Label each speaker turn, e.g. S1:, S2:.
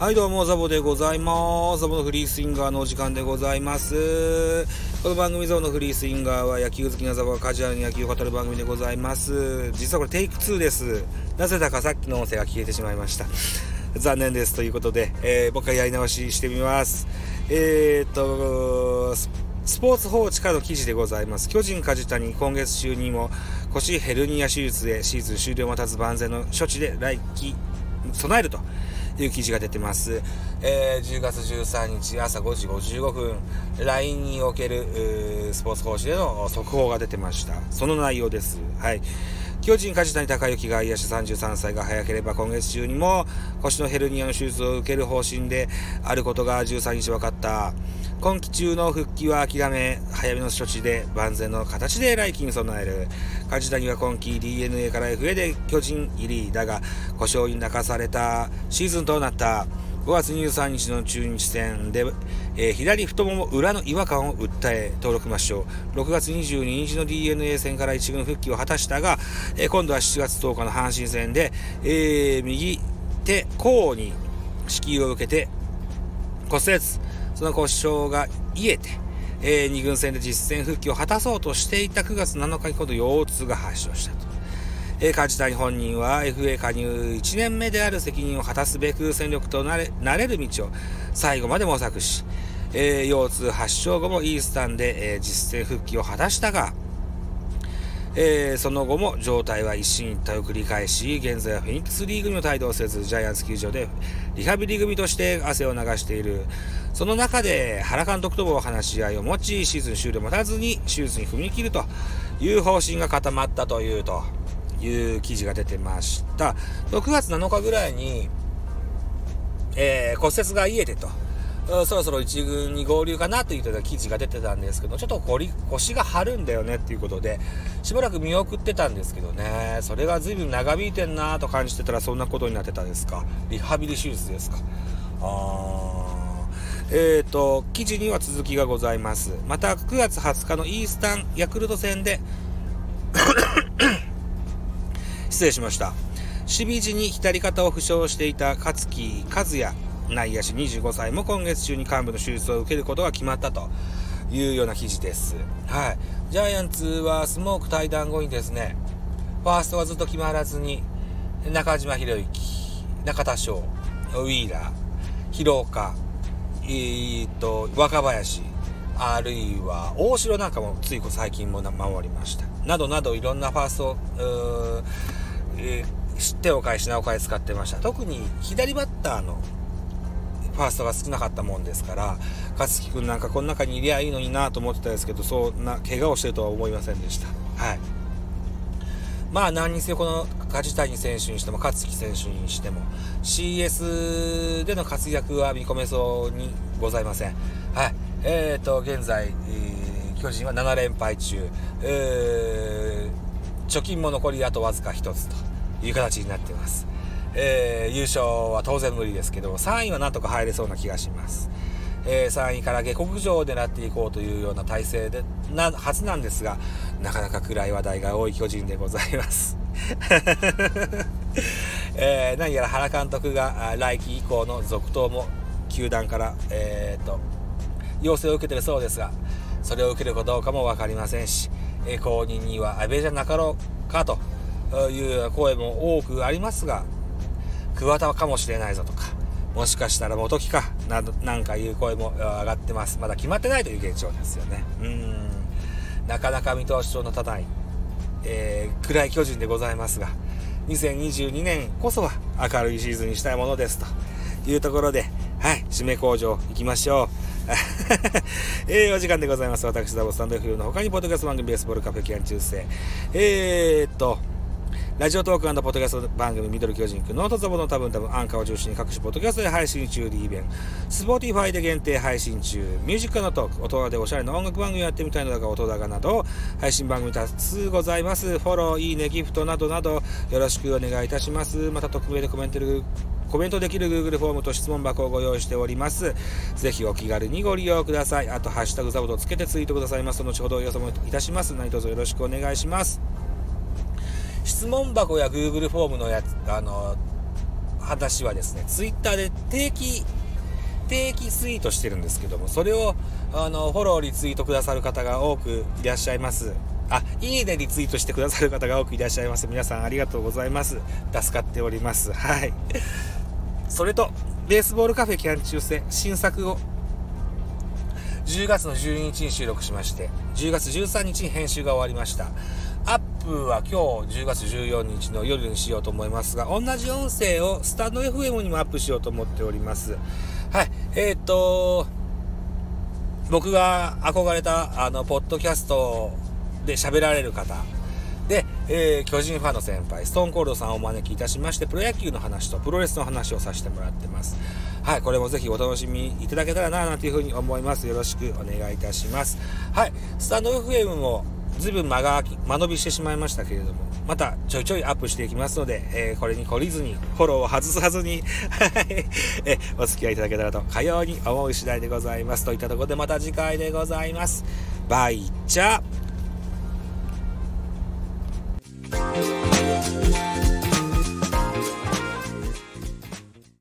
S1: はいどうもザボでございます。ザボのフリースインガーのお時間でございます。この番組ザボのフリースインガーは野球好きなザボがカジュアルに野球を語る番組でございます。実はこれテイク2です。なぜだかさっきの音声が消えてしまいました。残念です。ということで、えー、僕はやり直ししてみます。えー、っとスポーツ報知からの記事でございます。巨人梶谷、今月中にも腰ヘルニア手術でシーズン終了を待たず万全の処置で来季備えると。いう記事が出てます。えー、10月13日朝5時55分、LINE におけるスポーツ講師での速報が出てました。その内容です。はい。巨人梶谷隆之外野手33歳が早ければ今月中にも腰のヘルニアの手術を受ける方針であることが13日分かった。今季中の復帰は諦め、早めの処置で万全の形で来季に備える。梶谷は今季 DNA から FA で巨人入りだが、故障に泣かされたシーズンとなった。5月23日の中日戦で、えー、左太もも裏の違和感を訴え登録抹消6月22日の DNA 戦から1軍復帰を果たしたが、えー、今度は7月10日の阪神戦で、えー、右手甲に支給を受けて骨折その故障が癒えて、えー、2軍戦で実戦復帰を果たそうとしていた9月7日に今度腰痛が発症したと。え、梶谷本人は FA 加入1年目である責任を果たすべく戦力となれなれる道を最後まで模索し、えー、腰痛発症後もイースタンで、えー、実戦復帰を果たしたが、えー、その後も状態は一進一退を繰り返し、現在はフェニックスリーグにも帯同せず、ジャイアンツ球場でリハビリ組として汗を流している。その中で原監督とも話し合いを持ち、シーズン終了待たずに手術に踏み切るという方針が固まったというという記事が出てました。6月7日ぐらいに、えー、骨折が癒えてと。そろそろ1軍に合流かなといった記事が出てたんですけど、ちょっと腰が張るんだよねっていうことで、しばらく見送ってたんですけどね、それが随分長引いてんなと感じてたらそんなことになってたですか？リハビリ手術ですか？あえーと、記事には続きがございます。また9月20日のイースタンヤクルト戦で失礼しました。守備時に左肩を負傷していた勝木和也内野手25歳も今月中に幹部の手術を受けることが決まったというような記事です。はい。ジャイアンツはスモーク対談後にですね、ファーストがずっと決まらずに、中島博之、中田翔、ウィーラー、広岡、えー、っと、若林、あるいは大城なんかもつい最近も守りました。などなどいろんなファースト、えー、手を返し、なお返使ってました。特に左バッターのファーストが少なかったもんですから、勝木君なんかこの中にいりゃいいのになと思ってたんですけど、そんな怪我をしてるとは思いませんでした。はい。まあ何にせよこの梶谷選手にしても勝木選手にしても CS での活躍は見込めそうにございません。はい。えーと、現在、えー、巨人は7連敗中、えー、貯金も残りあとわずか1つという形になっています。えー、優勝は当然無理ですけど、3位はなんとか入れそうな気がします。えー、3位から下克上を狙っていこうというような体制でなはずなんですが、なかなか暗い話題が多い巨人でございます。えー、何やら原監督が来季以降の続投も球団から、えーと、要請を受けてるそうですが、それを受けるかどうかも分かりませんし、えー、後任には安倍じゃなかろうかという声も多くありますが、桑田かもしれないぞとか、もしかしたら元木か、など、なんかいう声も上がってます。まだ決まってないという現状ですよね。うん。なかなか見通しの立たない、えー、暗い巨人でございますが、2022年こそは明るいシーズンにしたいものですというところで、はい、締め工場行きましょう。えー、お時間でございます。私、ダボスタンド F の他に、ポッドキャスト番組ベースボールカフェキャン中世。えー、っと、ラジオトークポッドキャスト番組ミドル巨人くんノートザボの多分多分アンカーを中心に各種ポッドキャストで配信中リーベンスポーティファイで限定配信中ミュージックのトーク大人でおしゃれな音楽番組をやってみたいのだが音高など配信番組多数ございますフォローいいねギフトなどなどよろしくお願いいたしますまた匿名でコメントコメントできる Google フォームと質問箱をご用意しております。ぜひお気軽にご利用ください。あと、ハッシュタグザボとつけてツイートくださいます、後ほど予想もいたします。何卒よろしくお願いします。質問箱や Google フォームのやつ、あの、話はですね、ツイッターで定期、定期ツイートしてるんですけども、それを、あの、フォロー、リツイートくださる方が多くいらっしゃいます。あ、いいねリツイートしてくださる方が多くいらっしゃいます。皆さんありがとうございます。助かっております。はい。それと、ベースボールカフェキャン中世新作を10月の12日に収録しまして、10月13日に編集が終わりました。ップは今日10月14日の夜にしようと思いますが、同じ音声をスタンド FM にもアップしようと思っております。はい。えっ、ー、と、僕が憧れた、あの、ポッドキャストで喋られる方、で、えー、巨人ファンの先輩、ストーンコールドさんをお招きいたしまして、プロ野球の話とプロレスの話をさせてもらってます。はい、これもぜひお楽しみいただけたらな、なんていうふうに思います。よろしくお願いいたします。はい、スタンド FM もずいぶん間が間延びしてしまいましたけれども、またちょいちょいアップしていきますので、えー、これに懲りずに、フォローを外さずに、えお付き合いいただけたらと、かように思う次第でございます。といったところでまた次回でございます。バイチャ